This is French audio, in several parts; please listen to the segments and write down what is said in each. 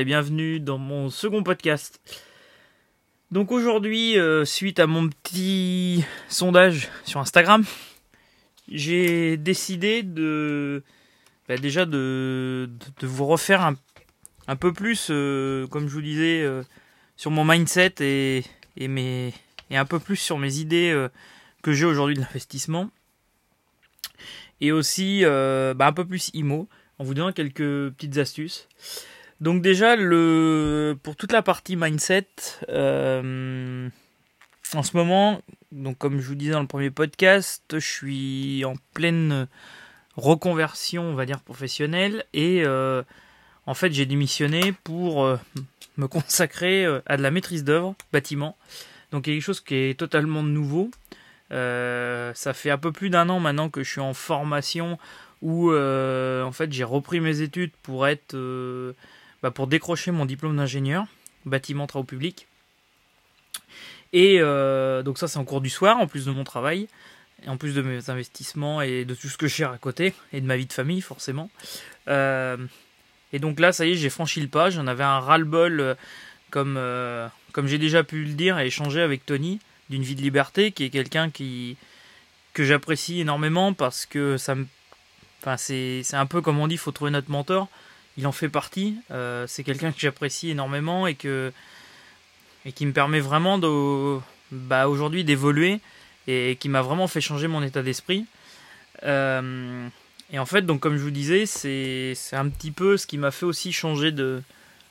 et bienvenue dans mon second podcast. Donc aujourd'hui, euh, suite à mon petit sondage sur Instagram, j'ai décidé de bah, déjà de, vous refaire un, peu plus, euh, comme je vous disais, euh, sur mon mindset et un peu plus sur mes idées que j'ai aujourd'hui de l'investissement. Et aussi bah, un peu plus IMO, en vous donnant quelques petites astuces. Donc déjà, pour toute la partie mindset, euh, en ce moment, comme je vous disais dans le premier podcast, je suis en pleine reconversion, on va dire, professionnelle. Et euh, en fait, j'ai démissionné pour euh, me consacrer à de la maîtrise d'œuvre, bâtiment. Donc quelque chose qui est totalement nouveau. ça fait un peu plus d'un an maintenant que je suis en formation où en fait j'ai repris mes études pour être bah, pour décrocher mon diplôme d'ingénieur, bâtiment travaux publics. Et euh, donc ça c'est en cours du soir, en plus de mon travail, en plus de mes investissements et de tout ce que gère à côté, et de ma vie de famille forcément. Euh, et donc là, ça y est, j'ai franchi le pas, j'en avais un ras-le-bol, euh, comme, j'ai déjà pu le dire et échanger avec Tony, d'une vie de liberté, qui est quelqu'un qui que j'apprécie énormément parce que ça c'est un peu comme on dit, il faut trouver notre mentor il en fait partie. Euh, c'est quelqu'un que j'apprécie énormément et que et qui me permet vraiment de bah, aujourd'hui d'évoluer et qui m'a vraiment fait changer mon état d'esprit. Euh, et en fait, donc comme je vous disais, c'est un petit peu ce qui m'a fait aussi changer de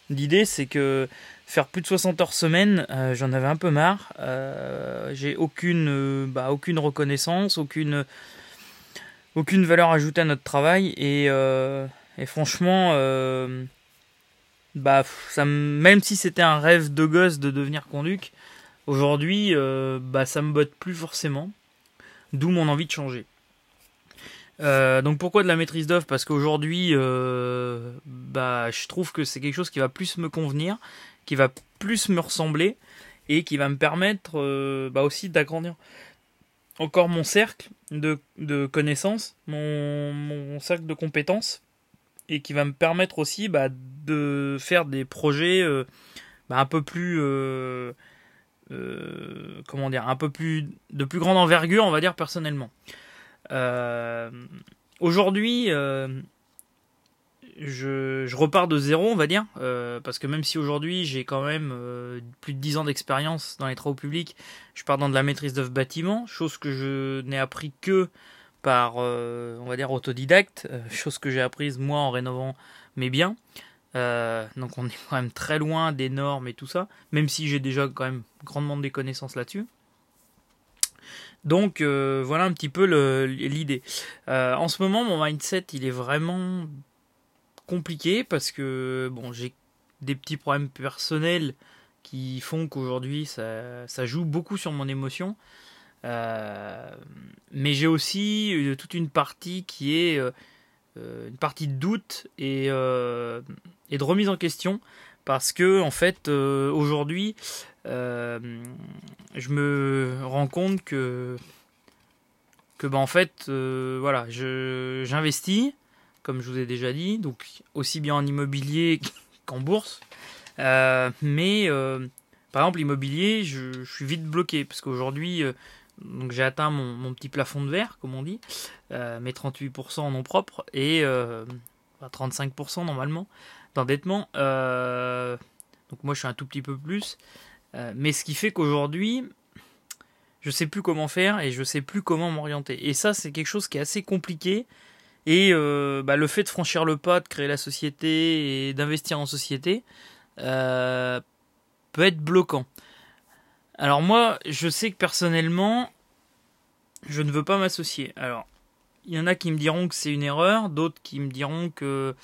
d'idée, c'est que faire plus de 60 heures semaine, euh, j'en avais un peu marre. J'ai aucune bah, aucune reconnaissance, aucune aucune valeur ajoutée à notre travail et et franchement, euh, bah, même si c'était un rêve de gosse de devenir conduc, aujourd'hui, euh, bah, ça me botte plus forcément. D'où mon envie de changer. Euh, donc pourquoi de la maîtrise d'œuvre? Parce qu'aujourd'hui, bah, je trouve que c'est quelque chose qui va plus me convenir, qui va plus me ressembler et qui va me permettre bah, aussi d'agrandir encore mon cercle de, connaissances, mon, mon cercle de compétences et qui va me permettre aussi bah, de faire des projets euh, bah, un peu plus euh, euh, comment dire un peu plus de plus grande envergure on va dire personnellement. Aujourd'hui je, repars de zéro on va dire parce que même si aujourd'hui j'ai quand même plus de 10 ans d'expérience dans les travaux publics je pars dans de la maîtrise d'œuvre bâtiment chose que je n'ai appris que par, euh, autodidacte, euh, chose que j'ai apprise moi en rénovant mes biens. Euh, donc on est quand même très loin des normes et tout ça, même si j'ai déjà quand même grandement des connaissances là-dessus. Donc voilà un petit peu l'idée. en ce moment, mon mindset, il est vraiment compliqué parce que bon, j'ai des petits problèmes personnels qui font qu'aujourd'hui ça, ça, joue beaucoup sur mon émotion. Euh, mais j'ai aussi euh, toute une partie qui est euh, une partie de doute et, et, de remise en question parce que en fait aujourd'hui je me rends compte que que ben en fait voilà je j'investis comme je vous ai déjà dit donc aussi bien en immobilier qu'en bourse. Mais par exemple l'immobilier je, je, suis vite bloqué parce qu'aujourd'hui donc j'ai atteint mon, petit plafond de verre, comme on dit, euh, mes 38% en nom propre et 35% euh, normalement d'endettement. Euh, donc moi je suis un tout petit peu plus. mais ce qui fait qu'aujourd'hui, je sais plus comment faire et je sais plus comment m'orienter. Et ça c'est quelque chose qui est assez compliqué. Et bah, le fait de franchir le pas, de créer la société et d'investir en société peut être bloquant. Alors moi, je sais que personnellement, je ne veux pas m'associer. Alors, il y en a qui me diront que c'est une erreur, d'autres qui me diront que,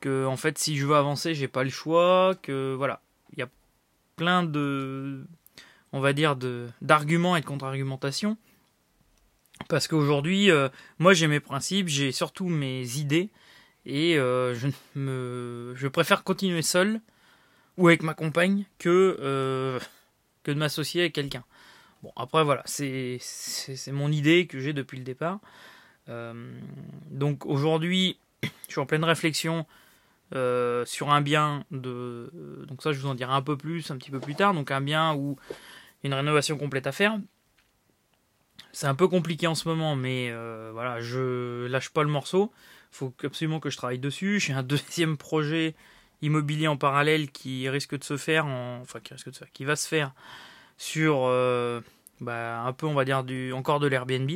que en fait, si je veux avancer, j'ai pas le choix, que voilà, il y a plein de, on va dire, d'arguments et de contre-argumentations. Parce qu'aujourd'hui, euh, moi j'ai mes principes, j'ai surtout mes idées, et euh, je, me, je préfère continuer seul ou avec ma compagne que euh, de m'associer avec quelqu'un. Bon, après, voilà, c'est mon idée que j'ai depuis le départ. Euh, donc aujourd'hui, je suis en pleine réflexion sur un bien de. Donc, ça, je vous en dirai un peu plus un petit peu plus tard. Donc, un bien où une rénovation complète à faire. C'est un peu compliqué en ce moment, mais voilà, je lâche pas le morceau. Il faut absolument que je travaille dessus. J'ai un deuxième projet immobilier en parallèle qui risque de se faire, enfin qui risque de se faire, qui va se faire sur bah, un peu, on va dire, du, encore de l'Airbnb.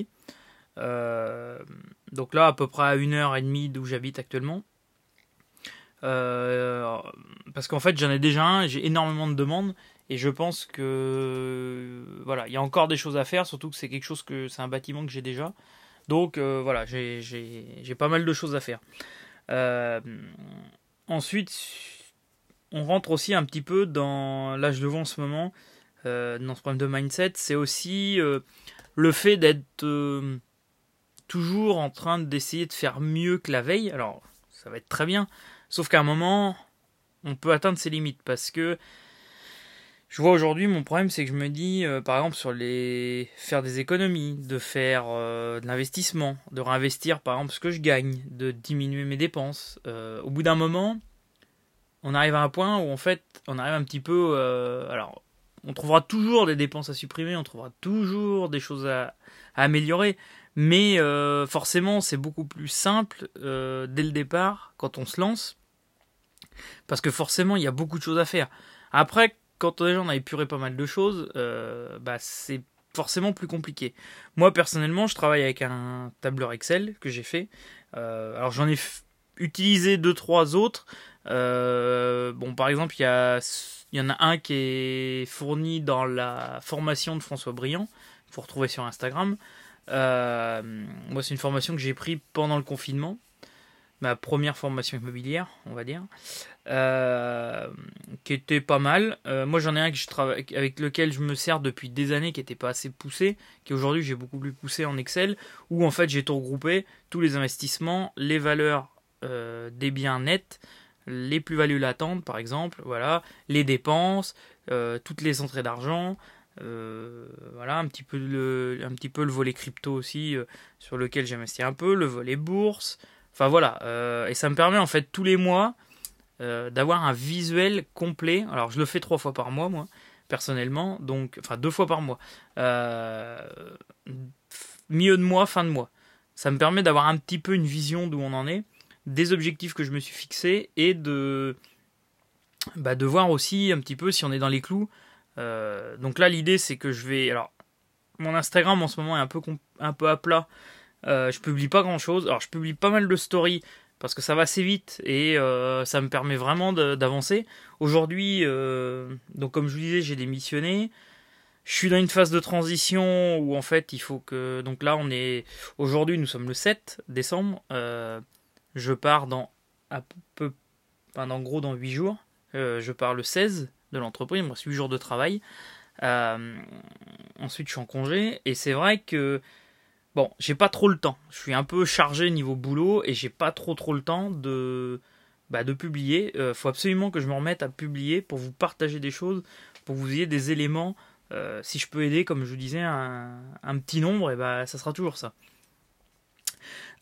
Euh, donc là, à peu près à une heure et demie d'où j'habite actuellement. Euh, parce qu'en fait, j'en ai déjà un, j'ai énormément de demandes et je pense que voilà, il y a encore des choses à faire, surtout que c'est quelque chose que c'est un bâtiment que j'ai déjà. Donc euh, voilà, j'ai pas mal de choses à faire. Ensuite, on rentre aussi un petit peu dans. Le vois en ce moment, dans ce problème de mindset, c'est aussi le fait d'être toujours en train d'essayer de faire mieux que la veille. Alors, ça va être très bien. Sauf qu'à un moment, on peut atteindre ses limites. Parce que je vois aujourd'hui, mon problème, c'est que je me dis, euh, par exemple, sur les. faire des économies, de faire euh, de l'investissement, de réinvestir, par exemple, ce que je gagne, de diminuer mes dépenses. Euh, au bout d'un moment, on arrive à un point où, en fait, on arrive un petit peu. alors, on trouvera toujours des dépenses à supprimer, on trouvera toujours des choses à améliorer. Mais euh, forcément, c'est beaucoup plus simple euh, dès le départ quand on se lance, parce que forcément, il y a beaucoup de choses à faire. Après, quand déjà on a épuré pas mal de choses, euh, bah, c'est forcément plus compliqué. Moi, personnellement, je travaille avec un tableur Excel que j'ai fait. alors, j'en ai utilisé deux, trois autres. bon, par exemple, il y, en a un qui est fourni dans la formation de François Briand. Il faut retrouver sur Instagram. Euh, moi, c'est une formation que j'ai prise pendant le confinement, ma première formation immobilière, on va dire, euh, qui était pas mal. Euh, moi, j'en ai un que je travaille, avec lequel je me sers depuis des années, qui n'était pas assez poussé, qui aujourd'hui j'ai beaucoup plus poussé en Excel, où en fait j'ai tout regroupé, tous les investissements, les valeurs des biens nets, les plus-values latentes, par exemple, voilà, les dépenses, toutes les entrées d'argent, euh, voilà, un petit, peu le, un petit peu le volet crypto aussi, euh, sur lequel j'investis un peu, le volet bourse. Enfin voilà, euh, et ça me permet en fait tous les mois d'avoir un visuel complet. Alors je le fais trois fois par mois, moi, personnellement, donc, enfin deux fois par mois. milieu de mois, fin de mois. Ça me permet d'avoir un petit peu une vision d'où on en est, des objectifs que je me suis fixés et de, bah, de voir aussi un petit peu si on est dans les clous euh, donc là, l'idée, c'est que je vais. Alors, mon Instagram en ce moment est un peu, un peu à plat. Euh, je publie pas grand chose. Alors, je publie pas mal de stories parce que ça va assez vite et euh, ça me permet vraiment d'avancer. Aujourd'hui, donc comme je vous disais, j'ai démissionné. Je suis dans une phase de transition où en fait il faut que. Donc là, on est. Aujourd'hui, nous sommes le 7 décembre. je pars dans. À peu... En gros, dans 8 jours. je pars le 16 de l'entreprise, il me reste 8 jours de travail. Euh, ensuite, je suis en congé, et c'est vrai que bon, j'ai pas trop le temps. Je suis un peu chargé niveau boulot, et j'ai pas trop trop le temps de, bah, de publier. Euh, faut absolument que je me remette à publier pour vous partager des choses, pour vous ayez des éléments. Euh, si je peux aider, comme je vous disais, un, petit nombre, et bah, ça sera toujours ça.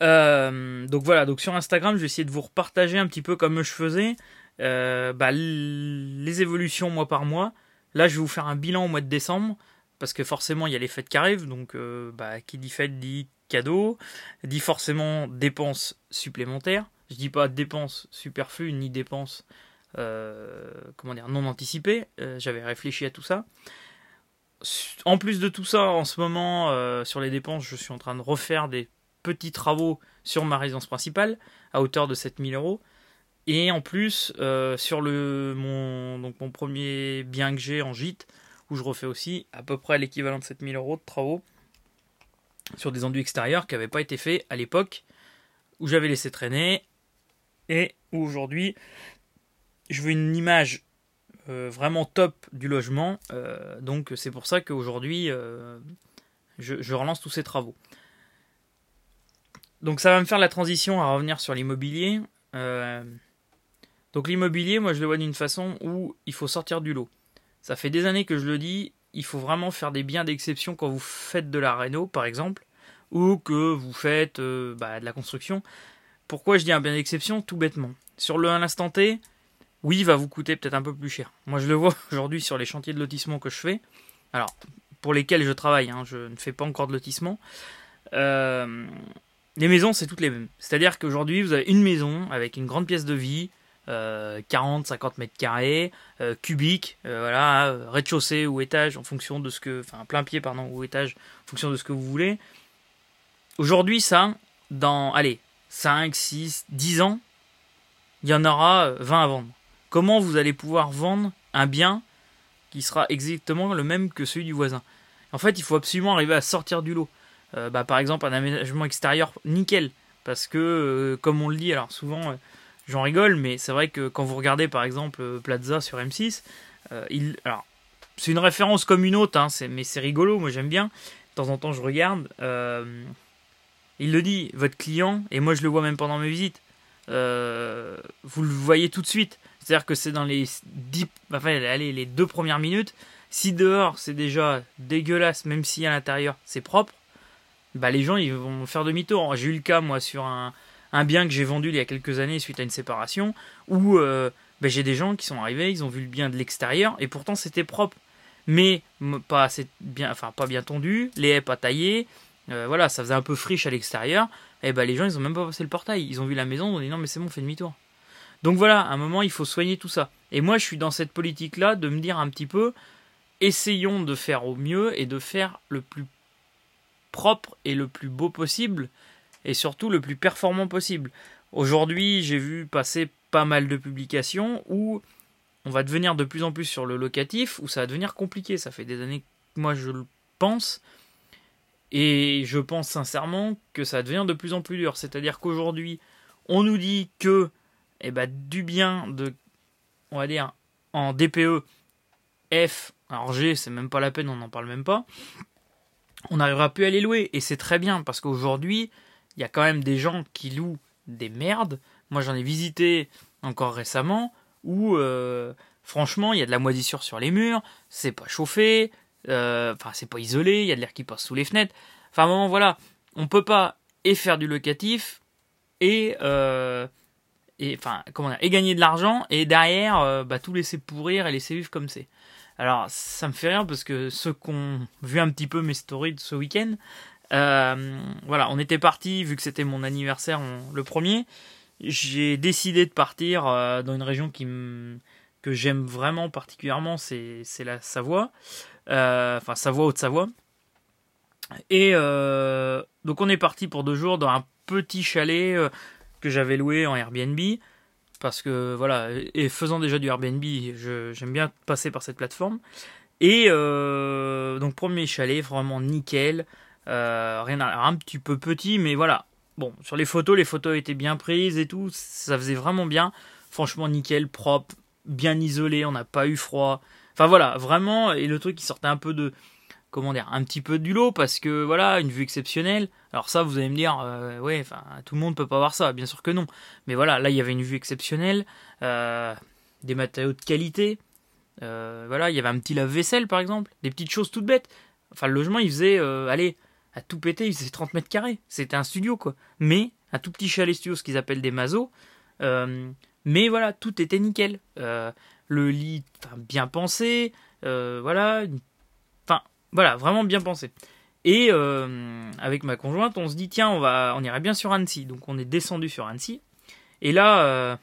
donc voilà, donc sur Instagram, je vais essayer de vous repartager un petit peu comme je faisais. Euh, bah, les évolutions mois par mois. Là, je vais vous faire un bilan au mois de décembre, parce que forcément, il y a les fêtes qui arrivent, donc euh, bah, qui dit fête dit cadeau, dit forcément dépenses supplémentaires. Je dis pas dépenses superflues, ni dépenses euh, comment dire, non anticipées. J'avais réfléchi à tout ça. En plus de tout ça, en ce moment, sur les dépenses, je suis en train de refaire des petits travaux sur ma résidence principale, à hauteur de 7000 euros. Et en plus, euh, sur le, mon, donc mon premier bien que j'ai en gîte, où je refais aussi à peu près l'équivalent de 7000 euros de travaux sur des enduits extérieurs qui n'avaient pas été faits à l'époque, où j'avais laissé traîner, et où aujourd'hui, je veux une image euh, vraiment top du logement. Euh, donc c'est pour ça qu'aujourd'hui, je, je, relance tous ces travaux. Donc ça va me faire la transition à revenir sur l'immobilier. Donc l'immobilier, moi je le vois d'une façon où il faut sortir du lot. Ça fait des années que je le dis, il faut vraiment faire des biens d'exception quand vous faites de la réno par exemple, ou que vous faites euh, bah, de la construction. Pourquoi je dis un bien d'exception Tout bêtement. sur le instant T, oui, va vous coûter peut-être un peu plus cher. Moi, je le vois aujourd'hui sur les chantiers de lotissement que je fais. Alors, pour lesquels je travaille, hein, je ne fais pas encore de lotissement. Euh, les maisons, c'est toutes les mêmes. C'est-à-dire qu'aujourd'hui, vous avez une maison avec une grande pièce de vie, 40, euh, 50 mètres carrés, euh, cubique, voilà, rez-de-chaussée ou étage en fonction de ce que, enfin plein pied pardon ou étage en fonction de ce que vous voulez. Aujourd'hui, ça, dans, allez, 5, 6, 10 ans, il y en aura 20 à vendre. Comment vous allez pouvoir vendre un bien qui sera exactement le même que celui du voisin? En fait, il faut absolument arriver à sortir du lot. Euh, bah, par exemple, un aménagement extérieur nickel. Parce que, euh, comme on le dit, alors souvent, euh, j'en rigole, mais c'est vrai que quand vous regardez par exemple Plaza sur M6, il, alors, c'est une référence comme une autre, hein, mais c'est rigolo, moi j'aime bien. De temps en temps, je regarde. il le dit, votre client, et moi je le vois même pendant mes visites, vous le voyez tout de suite. C'est-à-dire que c'est dans les, enfin, allez, les deux premières minutes. Si dehors c'est déjà dégueulasse, même si à l'intérieur c'est propre, bah les gens ils vont faire demi-tour. J'ai eu le cas moi sur un, un bien que j'ai vendu il y a quelques années suite à une séparation où euh, bah, j'ai des gens qui sont arrivés, ils ont vu le bien de l'extérieur et pourtant c'était propre, mais pas assez bien, enfin pas bien tondu, les haies pas taillées, euh, voilà, ça faisait un peu friche à l'extérieur. Et bah les gens ils ont même pas passé le portail, ils ont vu la maison, ils ont dit non mais c'est bon, fait demi-tour. Donc voilà, à un moment, il faut soigner tout ça. Et moi, je suis dans cette politique-là de me dire un petit peu, essayons de faire au mieux et de faire le plus propre et le plus beau possible, et surtout le plus performant possible. Aujourd'hui, j'ai vu passer pas mal de publications où on va devenir de plus en plus sur le locatif, où ça va devenir compliqué. Ça fait des années que moi je le pense, et je pense sincèrement que ça devenir de plus en plus dur. C'est-à-dire qu'aujourd'hui, on nous dit que eh ben, du bien de, on va dire, en DPE F, alors G, c'est même pas la peine, on n'en parle même pas, on n'arrivera plus à les louer. Et c'est très bien, parce qu'aujourd'hui, il y a quand même des gens qui louent des merdes. Moi, j'en ai visité encore récemment, où, euh, franchement, il y a de la moisissure sur les murs, c'est pas chauffé, euh, enfin, c'est pas isolé, il y a de l'air qui passe sous les fenêtres. Enfin, à un moment, voilà, on peut pas et faire du locatif, et... Euh, et comment dire, et gagner de l'argent et derrière bah, tout laisser pourrir et laisser vivre comme c'est. Alors ça me fait rire parce que ceux qui ont vu un petit peu mes stories de ce week-end, euh, voilà, on était parti vu que c'était mon anniversaire le premier. J'ai décidé de partir euh, dans une région qui que j'aime vraiment particulièrement, c'est la Savoie, enfin Savoie Haute-Savoie. Et donc on est parti pour deux jours dans un petit chalet que j'avais loué en Airbnb. Parce que voilà, et faisant déjà du Airbnb, j'aime bien passer par cette plateforme. Et euh, donc premier chalet, vraiment nickel. Euh, rien à, un petit peu petit, mais voilà. Bon, sur les photos, les photos étaient bien prises et tout, ça faisait vraiment bien. Franchement nickel, propre, bien isolé, on n'a pas eu froid. Enfin voilà, vraiment, et le truc qui sortait un peu de, comment dire, un petit peu du lot parce que voilà, une vue exceptionnelle. Alors ça, vous allez me dire, euh, ouais, enfin, tout le monde peut pas voir ça, bien sûr que non. Mais voilà, là, il y avait une vue exceptionnelle, euh, des matériaux de qualité. Voilà, il y avait un petit lave-vaisselle par exemple, des petites choses toutes bêtes. Enfin, le logement, il faisait, allez, à tout péter, il faisait 30 mètres carrés. C'était un studio quoi. Mais un tout petit chalet studio, ce qu'ils appellent des mazos. mais voilà, tout était nickel. le lit, bien pensé. voilà, enfin voilà, vraiment bien pensé. Et euh, avec ma conjointe, on se dit tiens, on va, on irait bien sur Annecy. Donc on est descendu sur Annecy. Et là, euh,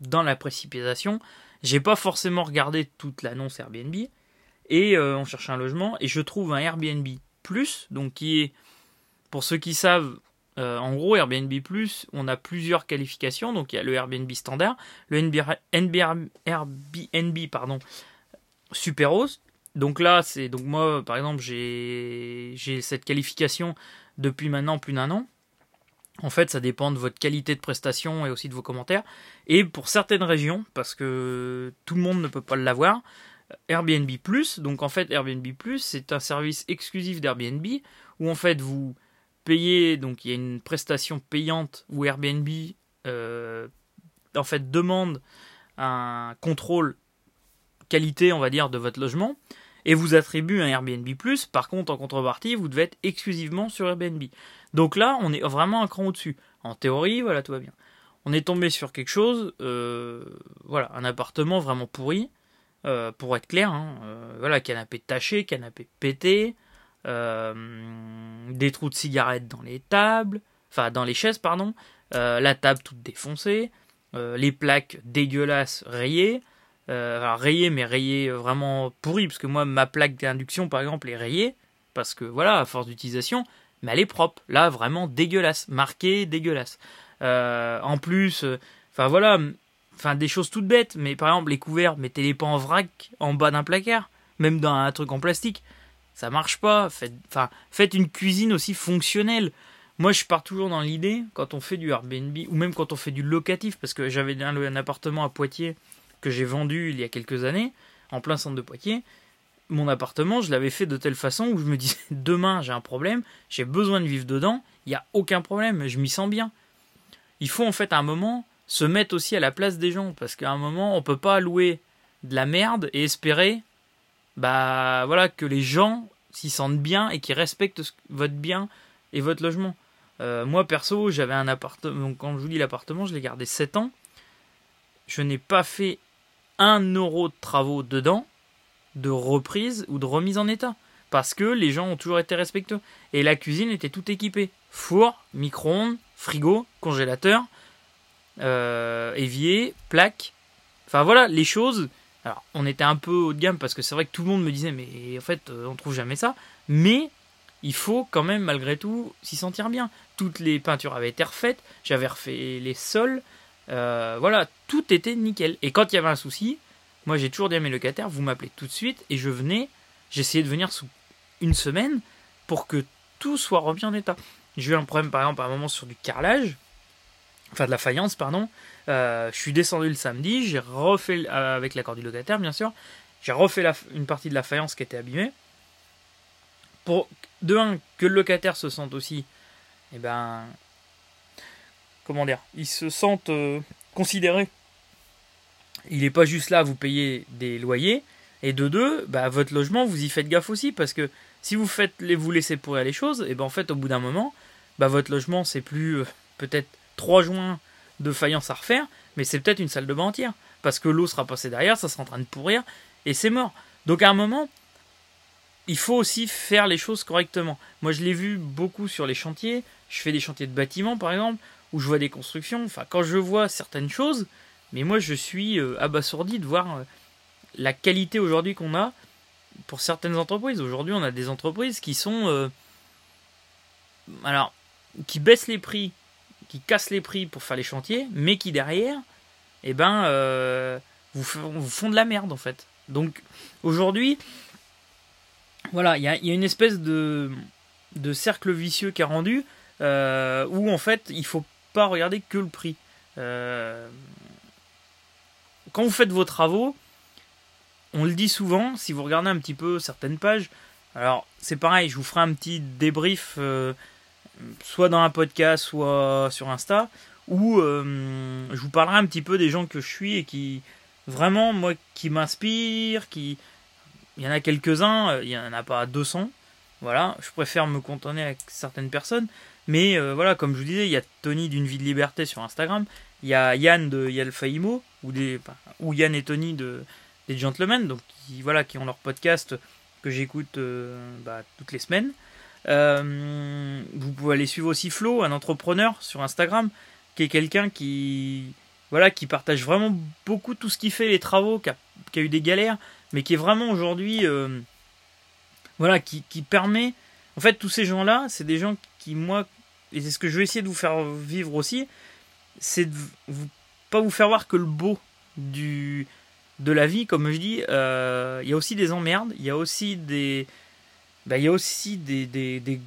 dans la précipitation, j'ai pas forcément regardé toute l'annonce Airbnb. Et euh, on cherche un logement et je trouve un Airbnb Plus, donc qui est, pour ceux qui savent, en gros Airbnb Plus, on a plusieurs qualifications. Donc il y a le Airbnb standard, le Airbnb pardon, Super donc là, c'est donc moi, par exemple, j'ai cette qualification depuis maintenant plus d'un an. En fait, ça dépend de votre qualité de prestation et aussi de vos commentaires. Et pour certaines régions, parce que tout le monde ne peut pas l'avoir, Airbnb Plus, donc en fait Airbnb Plus, c'est un service exclusif d'Airbnb où en fait vous payez, donc il y a une prestation payante où Airbnb euh, en fait demande un contrôle qualité, on va dire, de votre logement et vous attribue un Airbnb Plus. Par contre, en contrepartie, vous devez être exclusivement sur Airbnb. Donc là, on est vraiment un cran au-dessus. En théorie, voilà, tout va bien. on est tombé sur quelque chose, voilà, un appartement vraiment pourri, pour être clair, hein, voilà, canapé taché, canapé pété, des trous de cigarettes dans les tables, enfin dans les chaises, pardon, la table toute défoncée, les plaques dégueulasses rayées, rayées mais rayées vraiment pourries, parce que moi ma plaque d'induction par exemple est rayée, parce que voilà, à force d'utilisation, mais elle est propre. Là, vraiment dégueulasse, marquée, dégueulasse. Euh, en plus, euh, enfin voilà, enfin des choses toutes bêtes, mais par exemple les couverts, mettez-les pas en vrac en bas d'un placard, même dans un truc en plastique. Ça marche pas. Faites, enfin, faites une cuisine aussi fonctionnelle. Moi, je pars toujours dans l'idée, quand on fait du Airbnb, ou même quand on fait du locatif, parce que j'avais un, un appartement à Poitiers que j'ai vendu il y a quelques années, en plein centre de Poitiers, mon appartement, je l'avais fait de telle façon où je me disais demain j'ai un problème, j'ai besoin de vivre dedans, il n'y a aucun problème, je m'y sens bien. Il faut en fait un moment se mettre aussi à la place des gens parce qu'à un moment on peut pas louer de la merde et espérer bah voilà que les gens s'y sentent bien et qu'ils respectent votre bien et votre logement. Euh, moi perso, j'avais un appartement, quand je vous dis l'appartement, je l'ai gardé 7 ans. Je n'ai pas fait un euro de travaux dedans de reprise ou de remise en état. Parce que les gens ont toujours été respectueux. Et la cuisine était tout équipée. Four, micro-ondes, frigo, congélateur, euh, évier, plaque. Enfin voilà, les choses. Alors, on était un peu haut de gamme parce que c'est vrai que tout le monde me disait, mais en fait, euh, on trouve jamais ça. Mais il faut quand même, malgré tout, s'y sentir bien. Toutes les peintures avaient été refaites. J'avais refait les sols. Euh, voilà, tout était nickel. Et quand il y avait un souci, moi, j'ai toujours dit à mes locataires, vous m'appelez tout de suite, et je venais, j'essayais de venir sous une semaine pour que tout soit remis en état. J'ai eu un problème, par exemple, à un moment sur du carrelage, enfin de la faïence, pardon. Euh, je suis descendu le samedi, j'ai refait, euh, avec l'accord du locataire, bien sûr, j'ai refait une partie de la faïence qui était abîmée. Pour, de un, que le locataire se sente aussi, eh ben, comment dire, il se sente euh, considéré il n'est pas juste là à vous payer des loyers. Et de deux, bah, votre logement, vous y faites gaffe aussi, parce que si vous faites les, vous laissez pourrir les choses, et ben en fait, au bout d'un moment, bah, votre logement, c'est plus peut-être trois joints de faïence à refaire, mais c'est peut-être une salle de bain entière, parce que l'eau sera passée derrière, ça sera en train de pourrir, et c'est mort. Donc à un moment, il faut aussi faire les choses correctement. Moi, je l'ai vu beaucoup sur les chantiers. Je fais des chantiers de bâtiments, par exemple, où je vois des constructions. Enfin, quand je vois certaines choses, mais moi, je suis euh, abasourdi de voir euh, la qualité aujourd'hui qu'on a pour certaines entreprises. Aujourd'hui, on a des entreprises qui sont. Euh, alors, qui baissent les prix, qui cassent les prix pour faire les chantiers, mais qui derrière, eh ben, vous, font de la merde en fait. Donc, aujourd'hui, voilà, il y a, une espèce de, cercle vicieux qui a rendu où en fait, il faut pas regarder que le prix quand vous faites vos travaux, on le dit souvent, si vous regardez un petit peu certaines pages, alors c'est pareil, je vous ferai un petit débrief, euh, soit dans un podcast, soit sur Insta, où euh, je vous parlerai un petit peu des gens que je suis et qui, vraiment, moi, qui m'inspirent, qui... Il y en a quelques-uns, euh, il n'y en a pas 200, voilà, je préfère me contenter avec certaines personnes, mais voilà, comme je vous disais, il y a Tony d'une vie de liberté sur Instagram, il y a Yann de Yalfa Imo, ou, ou Yann et Tony de, des Gentlemen, donc qui, voilà, qui ont leur podcast que j'écoute euh, bah, toutes les semaines. Euh, vous pouvez aller suivre aussi Flo, un entrepreneur sur Instagram, qui est quelqu'un qui, voilà, qui partage vraiment beaucoup tout ce qu'il fait, les travaux, qui a, eu des galères, mais qui est vraiment aujourd'hui, euh, voilà, qui, qui, permet, en fait, tous ces gens-là, c'est des gens qui, moi, et c'est ce que je vais essayer de vous faire vivre aussi, c'est de vous, pas vous faire voir que le beau du, de la vie, comme je dis, euh, il y a aussi des emmerdes, il y a aussi des, bah, y a aussi des, des, des,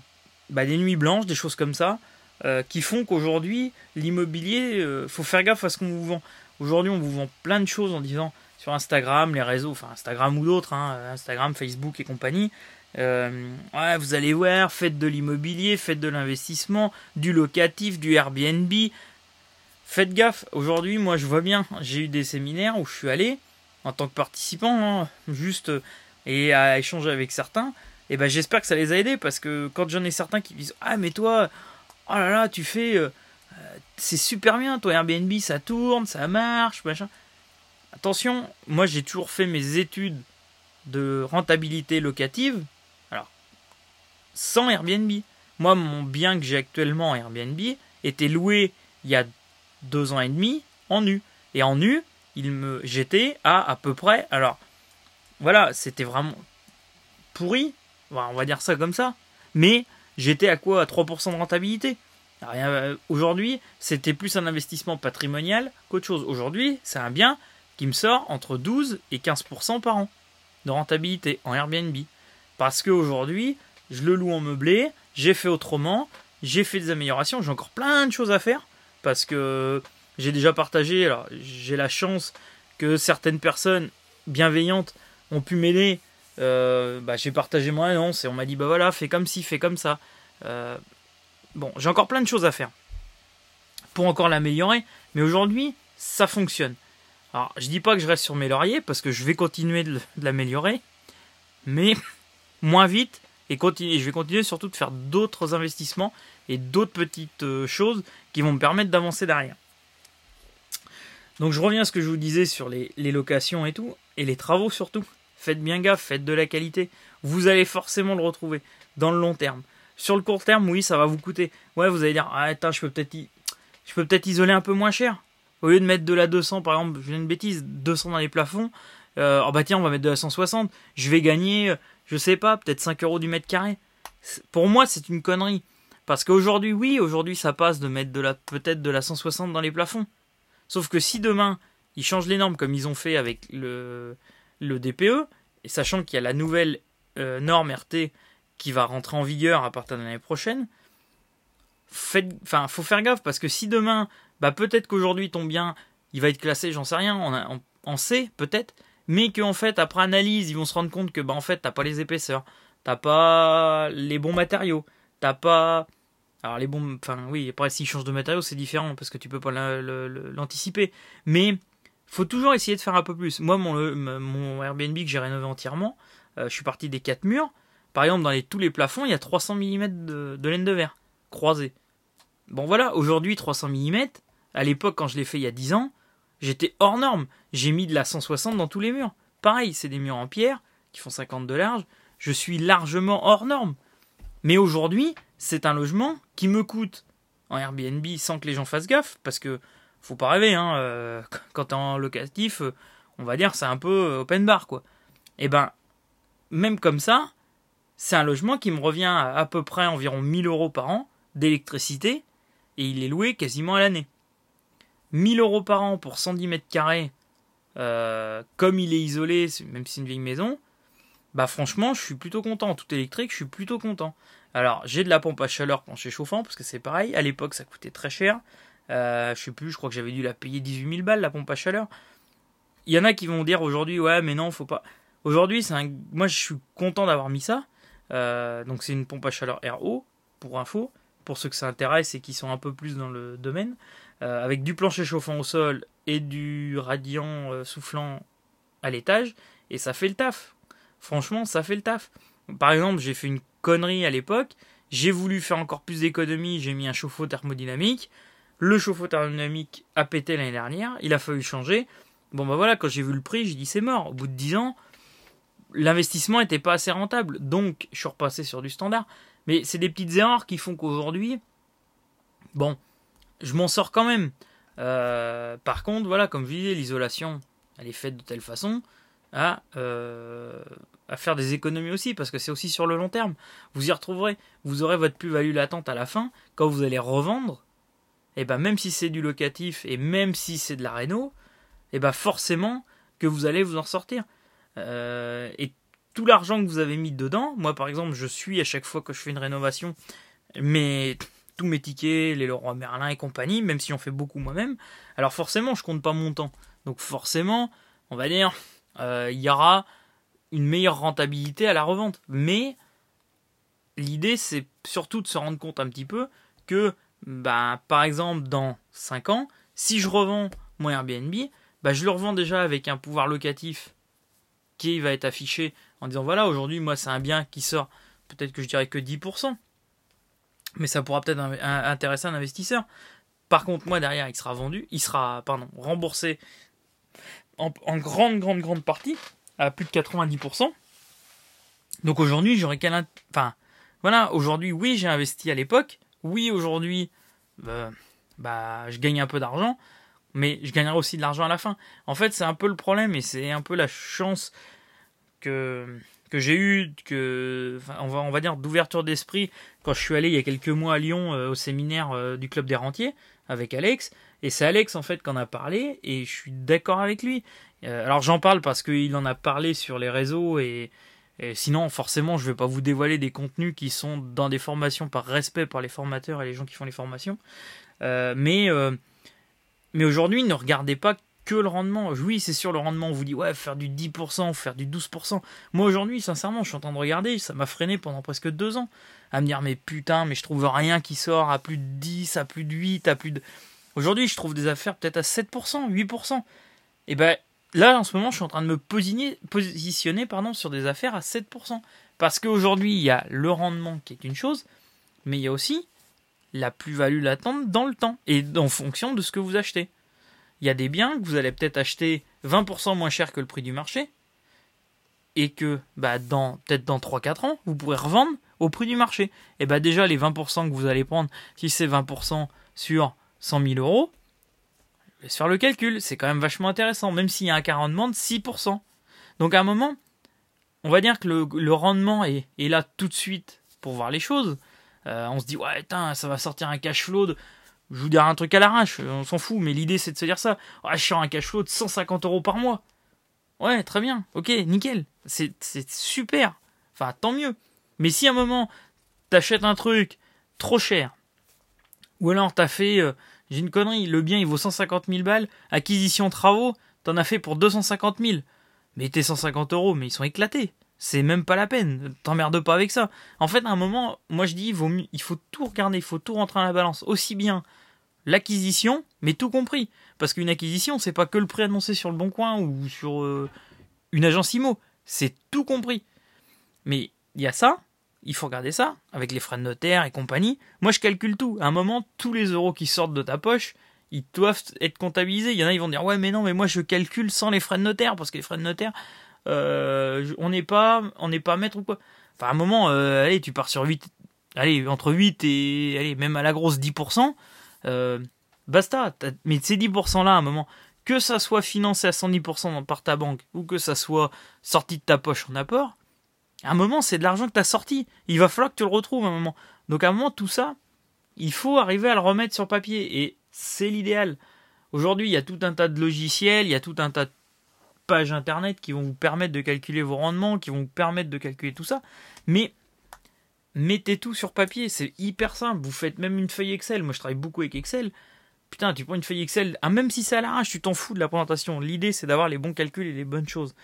bah, des, nuits blanches, des choses comme ça, euh, qui font qu'aujourd'hui, l'immobilier, euh, faut faire gaffe à ce qu'on vous vend. Aujourd'hui, on vous vend plein de choses en disant sur Instagram, les réseaux, enfin Instagram ou d'autres, hein, Instagram, Facebook et compagnie. ouais, vous allez voir, faites de l'immobilier, faites de l'investissement, du locatif, du Airbnb, faites gaffe. Aujourd'hui, moi, je vois bien. J'ai eu des séminaires où je suis allé en tant que participant, hein, juste et à échanger avec certains. Et ben, j'espère que ça les a aidés parce que quand j'en ai certains qui disent ah mais toi, oh là là, tu fais, euh, c'est super bien, toi Airbnb, ça tourne, ça marche, machin. Attention, moi j'ai toujours fait mes études de rentabilité locative, alors sans Airbnb. Moi, mon bien que j'ai actuellement en Airbnb était loué il y a deux ans et demi en nu. Et en nu, il me, j'étais à à peu près. Alors, voilà, c'était vraiment pourri. On va dire ça comme ça. Mais j'étais à quoi À 3% de rentabilité. Euh, aujourd'hui, c'était plus un investissement patrimonial qu'autre chose. Aujourd'hui, c'est un bien qui me sort entre 12 et 15% par an de rentabilité en Airbnb. Parce qu'aujourd'hui, je le loue en meublé, j'ai fait autrement, j'ai fait des améliorations, j'ai encore plein de choses à faire. Parce que j'ai déjà partagé, alors j'ai la chance que certaines personnes bienveillantes ont pu m'aider. Euh, bah, j'ai partagé mon annonce et on m'a dit bah voilà, fais comme ci, fais comme ça. Euh, bon, j'ai encore plein de choses à faire pour encore l'améliorer, mais aujourd'hui, ça fonctionne. Alors, je dis pas que je reste sur mes lauriers parce que je vais continuer de l'améliorer, mais moins vite et. Je vais continuer surtout de faire d'autres investissements et d'autres petites euh, choses qui vont me permettre d'avancer derrière. Donc je reviens à ce que je vous disais sur les, locations et tout, et les travaux surtout. Faites bien gaffe, faites de la qualité. Vous allez forcément le retrouver dans le long terme. Sur le court terme, oui, ça va vous coûter. Ouais, vous allez dire, ah, attends, je peux peut-être je peux peut-être isoler un peu moins cher. Au lieu de mettre de la 200, par exemple, je viens une bêtise, 200 dans les plafonds, euh, oh bah tiens, on va mettre de la 160. Je vais gagner, euh, je sais pas, peut-être 5 euros du mètre carré. Pour moi, c'est une connerie. Parce qu'aujourd'hui, oui, aujourd'hui, ça passe de mettre de la, peut-être de la 160 dans les plafonds. Sauf que si demain, ils changent les normes comme ils ont fait avec le, le DPE, et sachant qu'il y a la nouvelle euh, norme RT qui va rentrer en vigueur à partir de l'année prochaine, faites, enfin, faut faire gaffe parce que si demain, bah peut-être qu'aujourd'hui ton bien, il va être classé, j'en sais rien, on, on, sait peut-être, mais qu'en fait après analyse, ils vont se rendre compte que bah en fait t'as pas les épaisseurs, t'as pas les bons matériaux, t'as pas alors les bons, enfin oui, après s'ils changent de matériaux c'est différent parce que tu peux pas l'anticiper. Mais faut toujours essayer de faire un peu plus. Moi mon, mon Airbnb que j'ai rénové entièrement, euh, je suis parti des quatre murs. Par exemple dans tous les plafonds il y a 300 mm de, laine de verre croisée. Bon voilà, aujourd'hui 300 mm. À l'époque quand je l'ai fait il y a 10 ans, j'étais hors norme. J'ai mis de la 160 dans tous les murs. Pareil, c'est des murs en pierre qui font 50 de large. Je suis largement hors norme. Mais aujourd'hui, c'est un logement qui me coûte en Airbnb sans que les gens fassent gaffe, parce que faut pas rêver, hein, euh, quand t'es en locatif, euh, on va dire c'est un peu euh, open bar quoi. Et eh ben, même comme ça, c'est un logement qui me revient à, peu près environ 1000 euros par an d'électricité, et il est loué quasiment à l'année. 1000 euros par an pour 110 mètres carrés, comme il est isolé, même si c'est une vieille maison, bah franchement, je suis plutôt content. Tout électrique, je suis plutôt content. Alors, j'ai de la pompe à chaleur plancher chauffant, parce que c'est pareil. À l'époque, ça coûtait très cher. Euh, je sais plus, je crois que j'avais dû la payer 18 000 balles, la pompe à chaleur. Il y en a qui vont dire aujourd'hui, ouais, mais non, faut pas. Aujourd'hui, c'est un... moi, je suis content d'avoir mis ça. Euh, donc, c'est une pompe à chaleur RO, pour info, pour ceux que ça intéresse et qui sont un peu plus dans le domaine. Euh, avec du plancher chauffant au sol et du radiant euh, soufflant à l'étage. Et ça fait le taf. Franchement, ça fait le taf. Par exemple, j'ai fait une connerie à l'époque. J'ai voulu faire encore plus d'économies, j'ai mis un chauffe-eau thermodynamique. Le chauffe-eau thermodynamique a pété l'année dernière, il a fallu changer. Bon bah voilà, quand j'ai vu le prix, j'ai dit c'est mort. Au bout de 10 ans, l'investissement n'était pas assez rentable. Donc je suis repassé sur du standard. Mais c'est des petites erreurs qui font qu'aujourd'hui, bon, je m'en sors quand même. Euh, par contre, voilà, comme je disais, l'isolation, elle est faite de telle façon à, euh, à faire des économies aussi, parce que c'est aussi sur le long terme. Vous y retrouverez, vous aurez votre plus-value latente à la fin, quand vous allez revendre, et eh ben même si c'est du locatif et même si c'est de la réno, et eh ben forcément que vous allez vous en sortir. Euh, et tout l'argent que vous avez mis dedans, moi par exemple, je suis à chaque fois que je fais une rénovation, mais tous mes tickets, les Leroy Merlin et compagnie, même si on fait beaucoup moi-même, alors forcément je compte pas mon temps. Donc forcément, on va dire, euh, il y aura une meilleure rentabilité à la revente. Mais l'idée, c'est surtout de se rendre compte un petit peu que, bah, par exemple, dans 5 ans, si je revends mon Airbnb, bah, je le revends déjà avec un pouvoir locatif qui va être affiché en disant voilà, aujourd'hui, moi, c'est un bien qui sort, peut-être que je dirais que 10%, mais ça pourra peut-être intéresser un investisseur. Par contre, moi derrière, il sera vendu, il sera pardon, remboursé en, grande, grande, grande partie, à plus de 90%. Donc aujourd'hui, j'aurais qu'à... Enfin, voilà, aujourd'hui, oui, j'ai investi à l'époque. Oui, aujourd'hui, euh, bah, je gagne un peu d'argent, mais je gagnerai aussi de l'argent à la fin. En fait, c'est un peu le problème et c'est un peu la chance que que j'ai eu, que on va dire d'ouverture d'esprit quand je suis allé il y a quelques mois à Lyon euh, au séminaire euh, du club des rentiers avec Alex. Et c'est Alex en fait qu'on a parlé et je suis d'accord avec lui. Alors j'en parle parce qu'il en a parlé sur les réseaux et, et sinon forcément je vais pas vous dévoiler des contenus qui sont dans des formations par respect par les formateurs et les gens qui font les formations. Euh, mais euh, mais aujourd'hui ne regardez pas que le rendement. Oui c'est sûr le rendement on vous dit ouais faire du 10%, faire du 12%. Moi aujourd'hui sincèrement je suis en train de regarder ça m'a freiné pendant presque deux ans à me dire mais putain mais je trouve rien qui sort à plus de 10, à plus de 8, à plus de Aujourd'hui, je trouve des affaires peut-être à 7%, 8%. Et ben là, en ce moment, je suis en train de me positionner, pardon, sur des affaires à 7%. Parce qu'aujourd'hui, il y a le rendement qui est une chose, mais il y a aussi la plus-value latente dans le temps et en fonction de ce que vous achetez. Il y a des biens que vous allez peut-être acheter 20% moins cher que le prix du marché et que bah, dans peut-être dans 3-4 ans, vous pourrez revendre au prix du marché. Et bah déjà, les 20% que vous allez prendre, si c'est 20% sur 100 000 euros, laisse faire le calcul, c'est quand même vachement intéressant, même s'il y a un cas rendement de 6%. Donc à un moment, on va dire que le, rendement est, là tout de suite pour voir les choses. Euh, on se dit, ouais, ça va sortir un cash flow de... Je vous dirai un truc à l'arrache, on s'en fout, mais l'idée c'est de se dire ça. Ouais, je sors un cash flow de 150 euros par mois. Ouais, très bien, ok, nickel, c'est super. Enfin, tant mieux. Mais si à un moment, t'achètes un truc trop cher, ou alors t'as fait, euh, j'ai une connerie, le bien il vaut 150 000 balles, acquisition travaux, t'en as fait pour 250 000. Mais tes 150 euros, mais ils sont éclatés. C'est même pas la peine. T'emmerdes pas avec ça. En fait, à un moment, moi je dis, il, il faut tout regarder, il faut tout rentrer dans la balance. Aussi bien l'acquisition, mais tout compris. Parce qu'une acquisition, c'est pas que le prix annoncé sur le bon coin ou sur euh, une agence IMO. C'est tout compris. Mais il y a ça, il faut regarder ça, avec les frais de notaire et compagnie. Moi, je calcule tout. À un moment, tous les euros qui sortent de ta poche, ils doivent être comptabilisés. Il y en a, ils vont dire, ouais, mais non, mais moi, je calcule sans les frais de notaire, parce que les frais de notaire, euh, on n'est pas, on n'est pas maître ou quoi. Enfin, à un moment, euh, allez, tu pars sur 8, allez, entre 8 et, allez, même à la grosse 10%, euh, basta. Mais ces 10% là, à un moment, que ça soit financé à 110% par ta banque, ou que ça soit sorti de ta poche en apport, à un moment, c'est de l'argent que tu as sorti. Il va falloir que tu le retrouves à un moment. Donc à un moment, tout ça, il faut arriver à le remettre sur papier. Et c'est l'idéal. Aujourd'hui, il y a tout un tas de logiciels, il y a tout un tas de pages internet qui vont vous permettre de calculer vos rendements, qui vont vous permettre de calculer tout ça. Mais mettez tout sur papier, c'est hyper simple. Vous faites même une feuille Excel. Moi, je travaille beaucoup avec Excel. Putain, tu prends une feuille Excel, ah, même si à l'arrache, tu t'en fous de la présentation. L'idée, c'est d'avoir les bons calculs et les bonnes choses.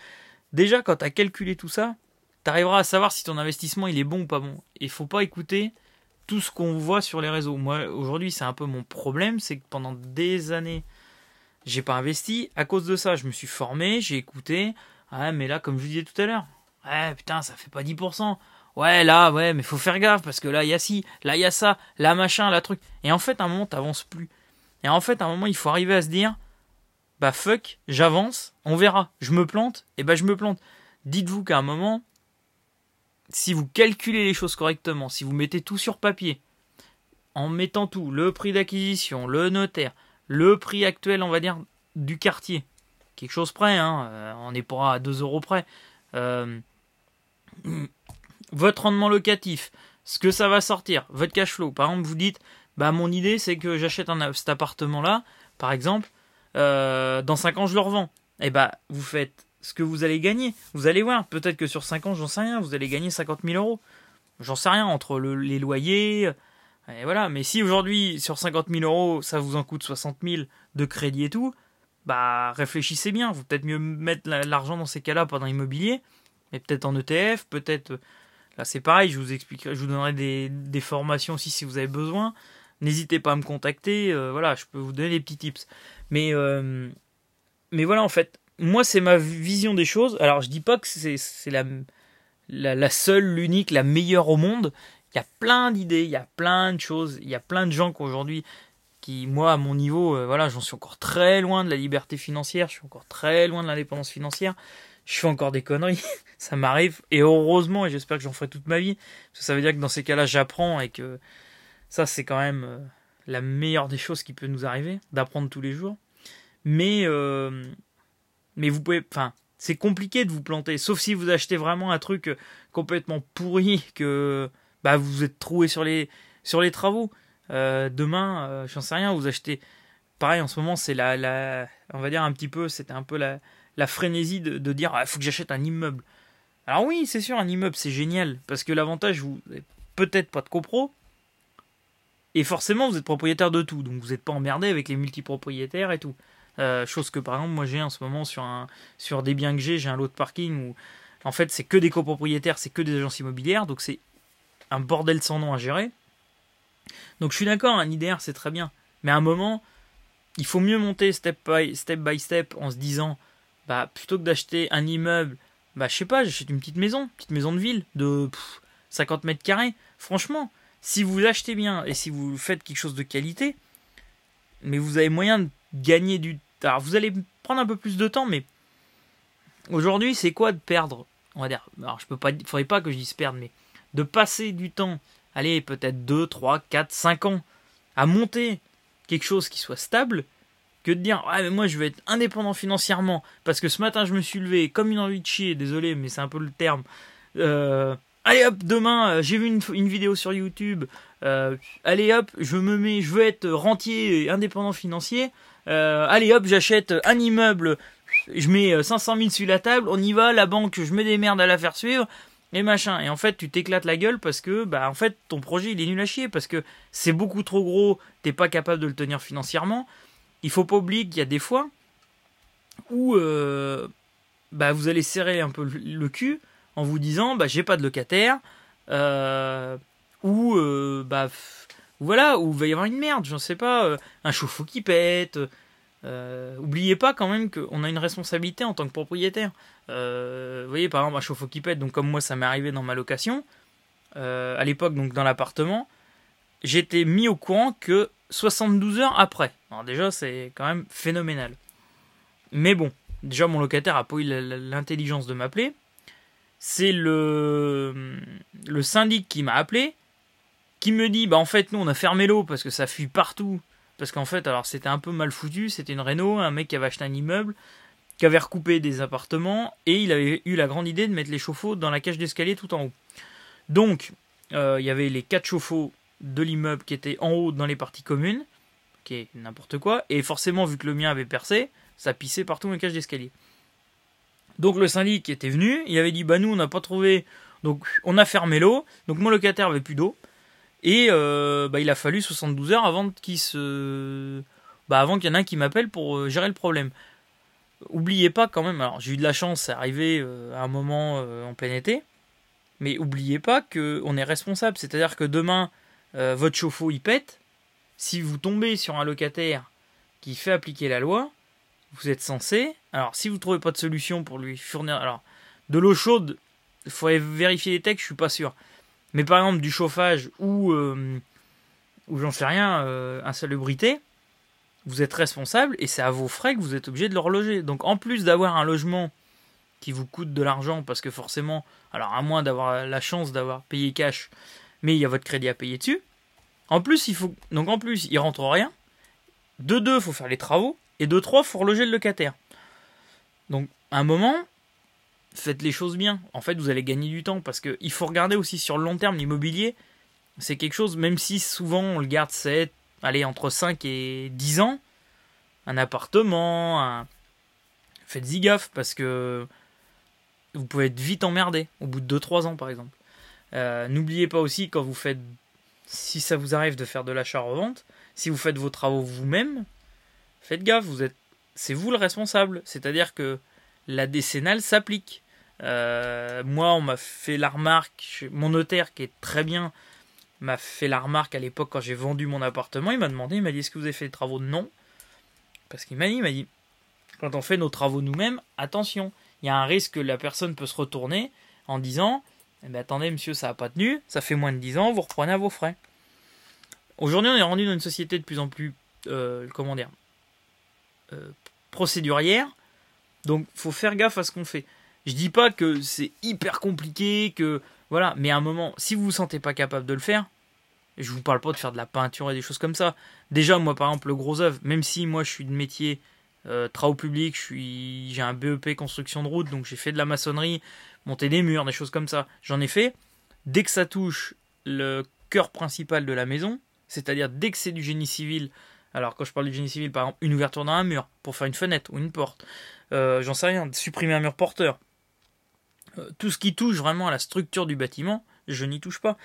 Déjà, quand tu as calculé tout ça, tu arriveras à savoir si ton investissement il est bon ou pas bon. Il faut pas écouter tout ce qu'on voit sur les réseaux. Moi, aujourd'hui, c'est un peu mon problème, c'est que pendant des années, j'ai pas investi. À cause de ça, je me suis formé, j'ai écouté. Ah, mais là, comme je vous disais tout à l'heure, ouais, putain, ça fait pas 10%. Ouais, là, ouais, mais faut faire gaffe parce que là, il y a ci, là, il y a ça, là, machin, là, truc. Et en fait, à un moment, t'avances plus. Et en fait, à un moment, il faut arriver à se dire, bah fuck, j'avance, on verra. Je me plante, et bah je me plante. Dites-vous qu'à un moment, si vous calculez les choses correctement, si vous mettez tout sur papier, en mettant tout, le prix d'acquisition, le notaire, le prix actuel, on va dire, du quartier, quelque chose près, hein, euh, on n'est pas à 2 euros près, euh, votre rendement locatif, ce que ça va sortir, votre cash flow. Par exemple, vous dites, bah mon idée c'est que j'achète cet appartement-là, par exemple, euh, dans 5 ans je le revends. Et bah vous faites ce que vous allez gagner. Vous allez voir, peut-être que sur 5 ans, j'en sais rien, vous allez gagner 50 000 euros. J'en sais rien, entre le, les loyers, et voilà. Mais si aujourd'hui, sur 50 000 euros, ça vous en coûte 60 000 de crédit et tout, bah réfléchissez bien. Vous peut-être mieux mettre l'argent dans ces cas-là, pas dans l'immobilier, mais peut-être en ETF, peut-être... Là, c'est pareil, je vous expliquerai, je vous donnerai des, formations aussi si vous avez besoin. N'hésitez pas à me contacter, euh, voilà, je peux vous donner des petits tips. Mais, euh, mais voilà, en fait, moi, c'est ma vision des choses. Alors, je dis pas que c'est la, la, la, seule, l'unique, la meilleure au monde. Il y a plein d'idées, il y a plein de choses, il y a plein de gens qui aujourd'hui qui, moi, à mon niveau, euh, voilà, j'en suis encore très loin de la liberté financière, je suis encore très loin de l'indépendance financière. Je fais encore des conneries, ça m'arrive, et heureusement, et j'espère que j'en ferai toute ma vie, parce que ça veut dire que dans ces cas-là, j'apprends et que ça, c'est quand même euh, la meilleure des choses qui peut nous arriver, d'apprendre tous les jours. Mais, euh, mais vous pouvez, enfin, c'est compliqué de vous planter, sauf si vous achetez vraiment un truc complètement pourri que bah, vous êtes troué sur les, sur les travaux. Euh, demain, euh, j'en sais rien, vous achetez. Pareil, en ce moment, c'est la, la, on va dire un petit peu, c'était un peu la, la frénésie de, de dire, il ah, faut que j'achète un immeuble. Alors oui, c'est sûr, un immeuble, c'est génial, parce que l'avantage, vous peut-être pas de copro, et forcément, vous êtes propriétaire de tout, donc vous n'êtes pas emmerdé avec les multipropriétaires et tout. Euh, chose que par exemple, moi j'ai en ce moment sur, un, sur des biens que j'ai, j'ai un lot de parking où en fait c'est que des copropriétaires, c'est que des agences immobilières, donc c'est un bordel sans nom à gérer. Donc je suis d'accord, un IDR c'est très bien. Mais à un moment, il faut mieux monter step by step, en se disant, bah plutôt que d'acheter un immeuble, bah je sais pas, j'achète une petite maison, petite maison de ville de 50 mètres carrés. Franchement, si vous l'achetez bien et si vous faites quelque chose de qualité, mais vous avez moyen de gagner du Alors vous allez prendre un peu plus de temps, mais aujourd'hui c'est quoi de perdre? On va dire, alors je peux pas, faudrait pas que je dise perdre, mais de passer du temps allez, peut-être 2, 3, 4, 5 ans à monter quelque chose qui soit stable, que de dire ah mais moi je vais être indépendant financièrement parce que ce matin je me suis levé comme une envie de chier, désolé mais c'est un peu le terme. Euh, allez hop demain euh, j'ai vu une, vidéo sur YouTube. Euh, allez hop je me mets, je veux être rentier et indépendant financier. allez hop j'achète un immeuble, je mets 500 000 sur la table, on y va, la banque je me démerde à la faire suivre et machin. Et en fait, tu t'éclates la gueule parce que, bah, en fait, ton projet, il est nul à chier parce que c'est beaucoup trop gros, t'es pas capable de le tenir financièrement. Il faut pas oublier qu'il y a des fois où, euh, bah, vous allez serrer un peu le cul en vous disant, bah, j'ai pas de locataire, euh, ou, euh, bah, voilà, ou va y avoir une merde, je sais pas, un chauffe-eau qui pète, euh, oubliez pas quand même qu'on a une responsabilité en tant que propriétaire. Euh, vous voyez, par exemple, un chauffe-eau qui pète, donc comme moi ça m'est arrivé dans ma location, euh, à l'époque, donc dans l'appartement, j'étais mis au courant que 72 heures après. Alors déjà, c'est quand même phénoménal. Mais bon, déjà mon locataire a pas eu l'intelligence de m'appeler. C'est le, le syndic qui m'a appelé, qui me dit, bah en fait, nous on a fermé l'eau parce que ça fuit partout parce qu'en fait, alors c'était un peu mal foutu, c'était une réno, un mec qui avait acheté un immeuble, qui avait recoupé des appartements, et il avait eu la grande idée de mettre les chauffe-eau dans la cage d'escalier tout en haut. Donc, euh, il y avait les quatre chauffe-eau de l'immeuble qui étaient en haut dans les parties communes, qui est n'importe quoi, et forcément, vu que le mien avait percé, ça pissait partout dans les cages d'escalier. Donc le syndic était venu, il avait dit bah nous on n'a pas trouvé, donc on a fermé l'eau, donc mon locataire avait plus d'eau, et euh, bah, il a fallu 72 heures avant qu'il se, bah, avant y en ait un qui m'appelle pour euh, gérer le problème. Oubliez pas quand même. Alors j'ai eu de la chance, c'est arrivé euh, à un moment en plein été, mais oubliez pas que on est responsable. C'est-à-dire que demain votre chauffe-eau il pète. Si vous tombez sur un locataire qui fait appliquer la loi, vous êtes censé. Alors si vous trouvez pas de solution pour lui fournir, alors de l'eau chaude, il faudrait vérifier les textes, je suis pas sûr. Mais par exemple du chauffage ou, euh, ou j'en sais rien, euh, insalubrité, vous êtes responsable et c'est à vos frais que vous êtes obligé de le reloger. Donc en plus d'avoir un logement qui vous coûte de l'argent parce que forcément, alors à moins d'avoir la chance d'avoir payé cash, mais il y a votre crédit à payer dessus. En plus, il faut donc en plus, il rentre rien. De deux, faut faire les travaux et de trois, faut reloger le locataire. Donc à un moment, faites les choses bien. En fait, vous allez gagner du temps parce qu'il faut regarder aussi sur le long terme l'immobilier. C'est quelque chose, même si souvent on le garde 7, allez, entre 5 et 10 ans, un appartement, faites-y gaffe parce que vous pouvez être vite emmerdé au bout de 2-3 ans par exemple. Euh, n'oubliez pas aussi quand vous faites, si ça vous arrive de faire de l'achat-revente, si vous faites vos travaux vous-même, faites gaffe, vous êtes, c'est vous le responsable. C'est-à-dire que la décennale s'applique. Euh, moi, on m'a fait la remarque, mon notaire qui est très bien, m'a fait la remarque à l'époque quand j'ai vendu mon appartement. Il m'a demandé, il m'a dit Est-ce que vous avez fait les travaux Non. Parce qu'il m'a dit, il m'a dit Quand on fait nos travaux nous-mêmes, attention, il y a un risque que la personne peut se retourner en disant eh ben, Attendez, monsieur, ça n'a pas tenu, ça fait moins de 10 ans, vous reprenez à vos frais. Aujourd'hui, on est rendu dans une société de plus en plus comment dire, procédurière. Donc, faut faire gaffe à ce qu'on fait. Je dis pas que c'est hyper compliqué, que voilà, mais à un moment, si vous vous sentez pas capable de le faire, je vous parle pas de faire de la peinture et des choses comme ça. Déjà, moi, par exemple, le gros œuvre, même si moi je suis de métier euh, travaux publics, j'ai un BEP construction de route, donc j'ai fait de la maçonnerie, monter des murs, des choses comme ça. J'en ai fait. Dès que ça touche le cœur principal de la maison, c'est-à-dire dès que c'est du génie civil, alors quand je parle du génie civil, par exemple, une ouverture dans un mur pour faire une fenêtre ou une porte, euh, j'en sais rien, supprimer un mur porteur, euh, tout ce qui touche vraiment à la structure du bâtiment, je n'y touche pas.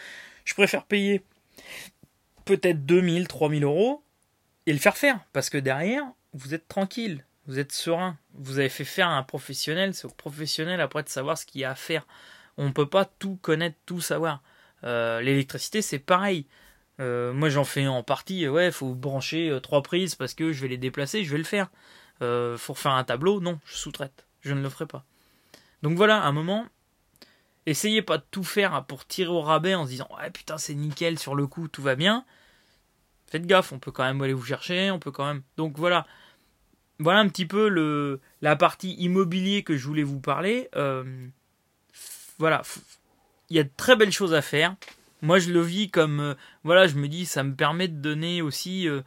Je préfère payer peut-être 2000, 3000 euros et le faire faire. Parce que derrière, vous êtes tranquille, vous êtes serein. Vous avez fait faire à un professionnel, c'est au professionnel après de savoir ce qu'il y a à faire. On ne peut pas tout connaître, tout savoir. Euh, l'électricité, c'est pareil. Moi, j'en fais en partie. Ouais, faut brancher trois prises parce que je vais les déplacer, je vais le faire. Faut faire un tableau, non, je sous-traite. Je ne le ferai pas. Donc voilà, à un moment, essayez pas de tout faire pour tirer au rabais en se disant ouais putain c'est nickel sur le coup, tout va bien. Faites gaffe, on peut quand même aller vous chercher, on peut quand même. Donc voilà, voilà un petit peu le la partie immobilier que je voulais vous parler. Euh, voilà, il y a de très belles choses à faire. Moi je le vis comme euh, voilà, je me dis ça me permet de donner aussi euh,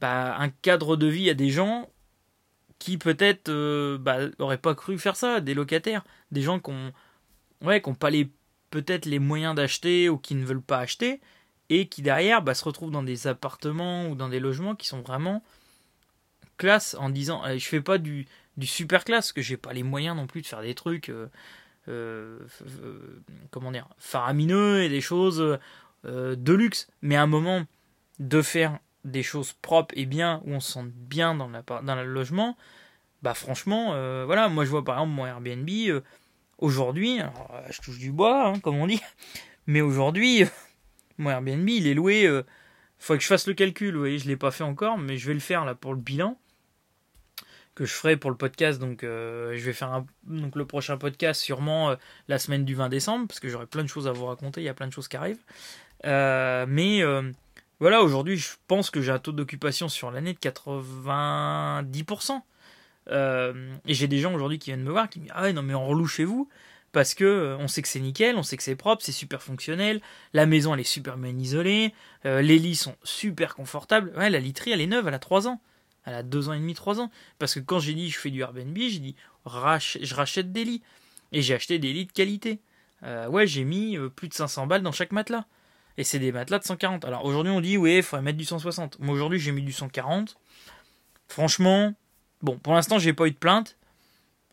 bah, un cadre de vie à des gens qui peut-être euh, bah, auraient pas cru faire ça, des locataires, des gens qui ont, ouais, pas les peut-être les moyens d'acheter ou qui ne veulent pas acheter et qui derrière bah, se retrouvent dans des appartements ou dans des logements qui sont vraiment classe en disant je fais pas du, du super classe que j'ai pas les moyens non plus de faire des trucs euh, euh, comment dire faramineux et des choses de luxe. Mais à un moment de faire des choses propres et bien, où on se sent bien dans, la, dans le logement, bah franchement, euh, voilà, moi je vois par exemple mon Airbnb, euh, aujourd'hui, euh, je touche du bois, hein, comme on dit, mais aujourd'hui, mon Airbnb, il est loué, il faut que je fasse le calcul, vous voyez, je ne l'ai pas fait encore, mais je vais le faire là pour le bilan, que je ferai pour le podcast, donc je vais faire donc le prochain podcast sûrement la semaine du 20 décembre, parce que j'aurai plein de choses à vous raconter, il y a plein de choses qui arrivent, mais voilà, aujourd'hui, je pense que j'ai un taux d'occupation sur l'année de 90%. Euh, et j'ai des gens aujourd'hui qui viennent me voir qui me disent Ah ouais, non, mais on reloue chez vous parce que euh, on sait que c'est nickel, on sait que c'est propre, c'est super fonctionnel, la maison elle est super bien isolée, euh, les lits sont super confortables. Ouais, la literie elle est neuve, elle a 3 ans. Elle a 2 ans et demi, 3 ans. Parce que quand j'ai dit je fais du Airbnb, j'ai dit je rachète des lits. Et j'ai acheté des lits de qualité. ouais, j'ai mis plus de 500 balles dans chaque matelas. Et c'est des matelas de 140. Alors aujourd'hui, on dit, oui, il faudrait mettre du 160. Moi aujourd'hui, j'ai mis du 140. Franchement, bon, pour l'instant, j'ai pas eu de plainte.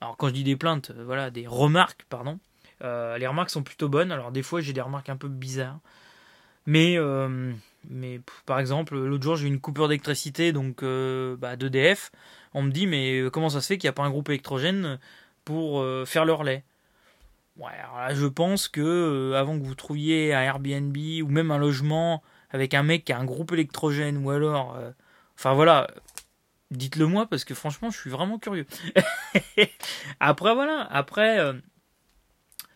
Alors quand je dis des plaintes, euh, voilà, des remarques, pardon. Euh, les remarques sont plutôt bonnes. Alors des fois, j'ai des remarques un peu bizarres. Mais, euh, mais par exemple, l'autre jour, j'ai eu une coupure d'électricité donc bah, d'EDF. On me dit, mais comment ça se fait qu'il n'y a pas un groupe électrogène pour faire leur lait? Je pense que euh, avant que vous trouviez un Airbnb ou même un logement avec un mec qui a un groupe électrogène ou alors, euh, enfin voilà, dites-le moi parce que franchement, je suis vraiment curieux. après voilà, après euh,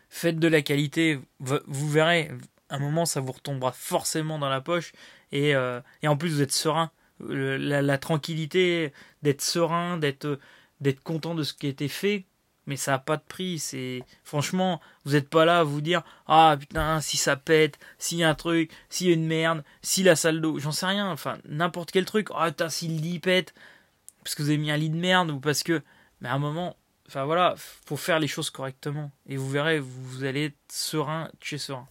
faites de la qualité, vous verrez, un moment ça vous retombera forcément dans la poche et, en plus vous êtes serein, la, la tranquillité d'être serein, d'être content de ce qui a été fait mais ça n'a pas de prix. C'est franchement, vous n'êtes pas là à vous dire ah putain si ça pète, s'il y a un truc, s'il y a une merde, si la salle d'eau, j'en sais rien. Enfin n'importe quel truc. Ah putain si le lit pète parce que vous avez mis un lit de merde ou parce que. Mais à un moment, enfin voilà, faut faire les choses correctement et vous verrez, vous, allez être serein, chez serein.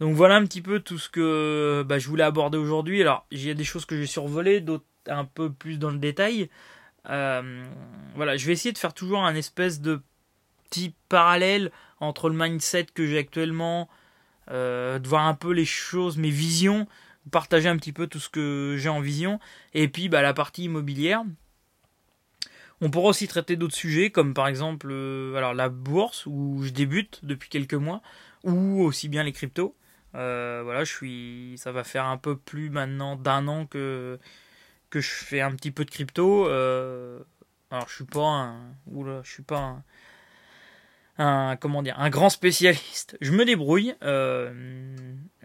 Donc voilà un petit peu tout ce que bah, je voulais aborder aujourd'hui. Alors il y des choses que j'ai survolées, d'autres un peu plus dans le détail. Euh, voilà, je vais essayer de faire toujours un espèce de petit parallèle entre le mindset que j'ai actuellement, euh, de voir un peu les choses, mes visions, partager un petit peu tout ce que j'ai en vision, et puis bah, la partie immobilière. On pourra aussi traiter d'autres sujets, comme par exemple euh, alors la bourse, où je débute depuis quelques mois, ou aussi bien les cryptos. voilà, je suis, ça va faire un peu plus maintenant d'un an que que je fais un petit peu de crypto. Euh, alors je suis pas un, je suis pas un, comment dire, un grand spécialiste. Je me débrouille. Euh,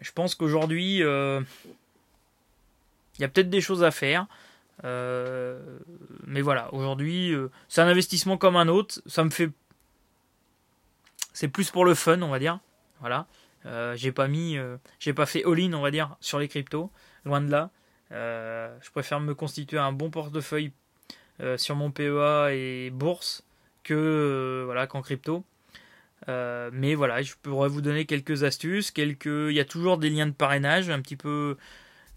je pense qu'aujourd'hui, euh, Il y a peut-être des choses à faire. mais voilà, aujourd'hui, c'est un investissement comme un autre. Ça me fait. C'est plus pour le fun, on va dire. Voilà. j'ai pas mis. j'ai pas fait all-in, on va dire, sur les cryptos. Loin de là. Je préfère me constituer un bon portefeuille sur mon PEA et bourse que voilà qu'en crypto. Euh, mais voilà, je pourrais vous donner quelques astuces, quelques. Il y a toujours des liens de parrainage, un petit peu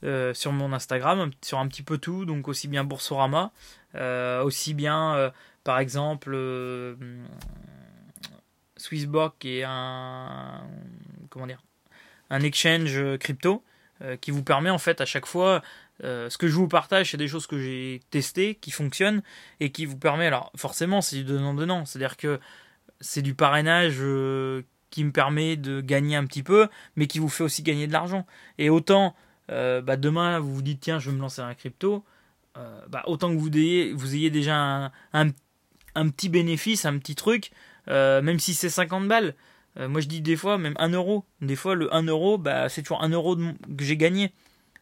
euh, sur mon Instagram, sur un petit peu tout, donc aussi bien Boursorama, euh, aussi bien, par exemple, Swissborg qui est un comment dire, un exchange crypto qui vous permet en fait à chaque fois ce que je vous partage, c'est des choses que j'ai testées, qui fonctionnent et qui vous permet. Alors, forcément, c'est du donnant-donnant. C'est-à-dire que c'est du parrainage euh, qui me permet de gagner un petit peu, mais qui vous fait aussi gagner de l'argent. Et autant, euh, bah, demain, vous vous dites, tiens, je vais me lancer un crypto, euh, bah, autant que vous ayez, vous ayez déjà un, petit bénéfice, un petit truc, même si c'est 50 balles. moi, je dis des fois, même 1 euro. Des fois, le 1 euro, bah, c'est toujours 1 euro que j'ai gagné,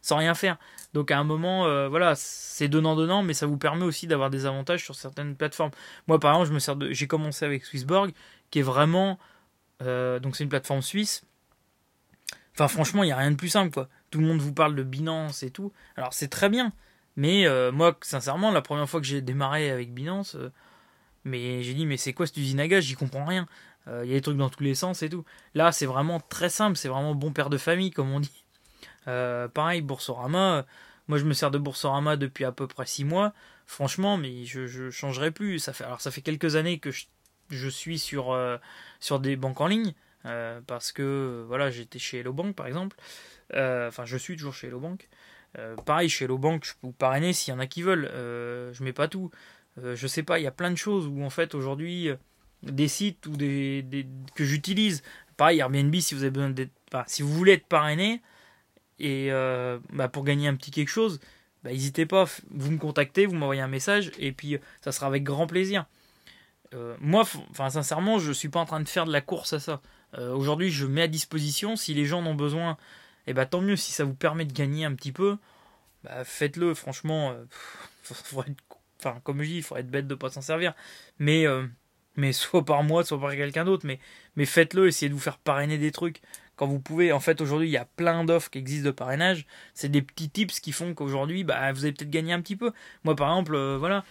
sans rien faire. Donc à un moment, voilà, c'est donnant-donnant, mais ça vous permet aussi d'avoir des avantages sur certaines plateformes. Moi, par exemple, je me sers de, j'ai commencé avec Swissborg, qui est vraiment, euh, donc c'est une plateforme suisse. Enfin, franchement, il n'y a rien de plus simple, quoi. Tout le monde vous parle de Binance et tout. Alors, c'est très bien. Mais euh, moi, sincèrement, la première fois que j'ai démarré avec Binance, euh, mais j'ai dit, mais c'est quoi cette usine à gaz? J'y comprends rien. Il y a des trucs dans tous les sens et tout. Là, c'est vraiment très simple. C'est vraiment bon père de famille, comme on dit. Pareil, Boursorama moi, je me sers de Boursorama depuis à peu près 6 mois. Franchement, mais je, je changerai plus. Ça fait, alors, ça fait quelques années que je, suis sur, euh, sur des banques en ligne. Euh, parce que voilà, j'étais chez Hello Bank par exemple. Euh, enfin, je suis toujours chez Hello Bank. pareil, chez Hello Bank, je peux vous parrainer s'il y en a qui veulent. je mets pas tout. je sais pas, il y a plein de choses où en fait aujourd'hui, des sites ou des, que j'utilise. Pareil, Airbnb, si vous avez besoin d'être, si vous voulez être parrainé, et euh, bah, pour gagner un petit quelque chose, bah, n'hésitez pas, vous me contactez, vous m'envoyez un message, et puis ça sera avec grand plaisir. Euh, moi, enfin sincèrement, je suis pas en train de faire de la course à ça. Euh, aujourd'hui, je mets à disposition, si les gens en ont besoin, et eh bah, tant mieux, si ça vous permet de gagner un petit peu, bah, faites-le, franchement, comme je dis, il faudrait être bête de pas s'en servir. Mais, mais soit par moi, soit par quelqu'un d'autre, mais, mais faites-le, essayez de vous faire parrainer des trucs vous pouvez, en fait, aujourd'hui, il y a plein d'offres qui existent de parrainage. C'est des petits tips qui font qu'aujourd'hui, bah, vous avez peut-être gagné un petit peu. Moi, par exemple, euh, voilà,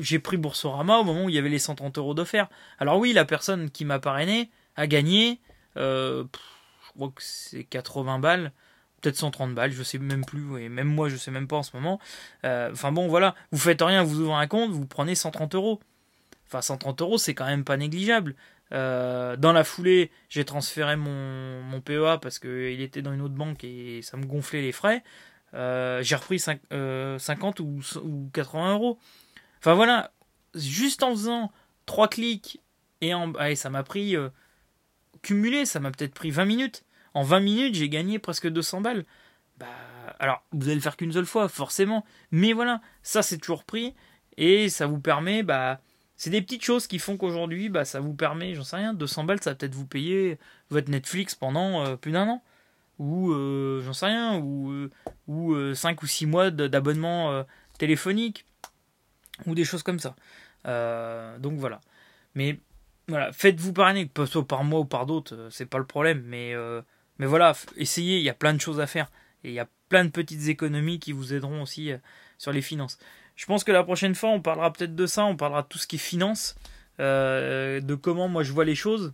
j'ai pris Boursorama au moment où il y avait les 130 euros d'offert. Alors oui, la personne qui m'a parrainé a gagné, euh, je crois que c'est 80 balles, peut-être 130 balles, je sais même plus, et même moi je sais même pas en ce moment. Euh, enfin bon, voilà, vous faites rien, vous ouvrez un compte, vous prenez 130 euros. Enfin 130 euros, c'est quand même pas négligeable. Euh, dans la foulée, j'ai transféré mon, mon PEA parce qu'il était dans une autre banque et ça me gonflait les frais. Euh, j'ai repris 50 euh, ou, ou, 80 euros. Enfin voilà, juste en faisant 3 clics et en, allez, ça m'a pris cumulé, ça m'a peut-être pris 20 minutes. En 20 minutes, j'ai gagné presque 200 balles. Bah, alors, vous allez le faire qu'une seule fois, forcément. Mais voilà, ça c'est toujours pris et ça vous permet bah, c'est des petites choses qui font qu'aujourd'hui, bah, ça vous permet, j'en sais rien, 200 balles, ça va peut-être vous payer votre Netflix pendant euh, plus d'un an. Ou, euh, j'en sais rien, ou, euh, ou 5 ou 6 mois d'abonnement téléphonique. Ou des choses comme ça. donc voilà. Mais voilà, faites-vous parrainer, que ce soit par moi ou par d'autres, c'est pas le problème. Mais, mais voilà, essayez, il y a plein de choses à faire. Et il y a plein de petites économies qui vous aideront aussi sur les finances. Je pense que la prochaine fois, on parlera peut-être de ça, on parlera de tout ce qui est finance, euh, de comment moi je vois les choses.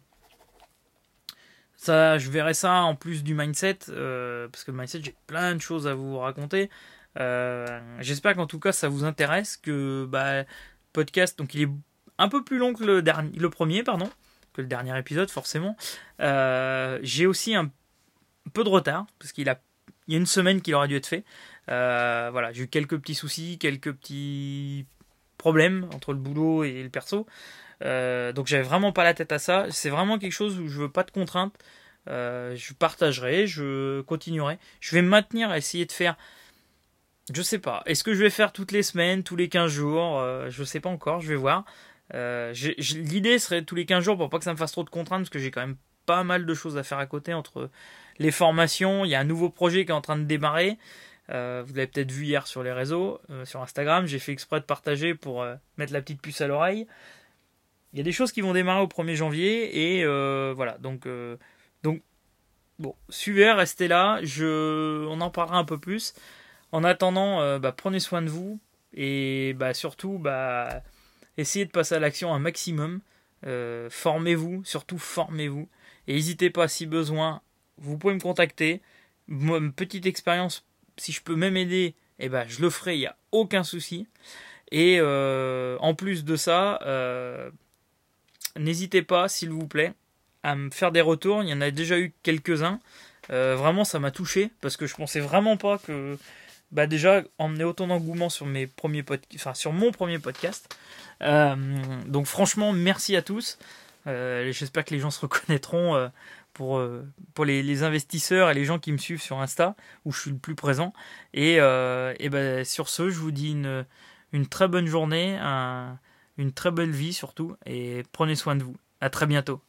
Ça, je verrai ça en plus du mindset, euh, parce que le mindset, j'ai plein de choses à vous raconter. Euh, j'espère qu'en tout cas, ça vous intéresse, que bah, podcast, donc il est un peu plus long que le, dernier, le premier, pardon, que le dernier épisode, forcément. j'ai aussi un peu de retard, parce qu'il a, il y a une semaine qu'il aurait dû être fait. Euh, voilà, j'ai eu quelques petits soucis, quelques petits problèmes entre le boulot et le perso. Euh, donc j'avais vraiment pas la tête à ça. C'est vraiment quelque chose où je veux pas de contraintes. Euh, je partagerai, je continuerai. Je vais me maintenir à essayer de faire. Je sais pas. Est-ce que je vais faire toutes les semaines, tous les 15 jours? Je sais pas encore, je vais voir. L'idée serait tous les 15 jours pour pas que ça me fasse trop de contraintes parce que j'ai quand même pas mal de choses à faire à côté entre les formations. Il y a un nouveau projet qui est en train de démarrer. Euh, vous l'avez peut-être vu hier sur les réseaux, euh, sur Instagram. J'ai fait exprès de partager pour euh, mettre la petite puce à l'oreille. Il y a des choses qui vont démarrer au 1er janvier et voilà. Donc, donc bon, suivez, restez là. Je, on en parlera un peu plus. En attendant, bah, prenez soin de vous et bah, surtout, bah, essayez de passer à l'action un maximum. formez-vous, surtout formez-vous. Et n'hésitez pas si besoin, vous pouvez me contacter. Petite expérience si je peux même aider, eh ben, je le ferai, il n'y a aucun souci. Et euh, en plus de ça, euh, n'hésitez pas, s'il vous plaît, à me faire des retours. Il y en a déjà eu quelques-uns. Euh, vraiment, ça m'a touché parce que je pensais vraiment pas que, bah déjà, emmener autant d'engouement sur enfin sur mon premier podcast. donc franchement, merci à tous. J'espère que les gens se reconnaîtront pour, euh, pour les, investisseurs et les gens qui me suivent sur Insta, où je suis le plus présent. Et, euh, et ben, sur ce, je vous dis une, une très bonne journée, une très belle vie surtout, et prenez soin de vous. À très bientôt.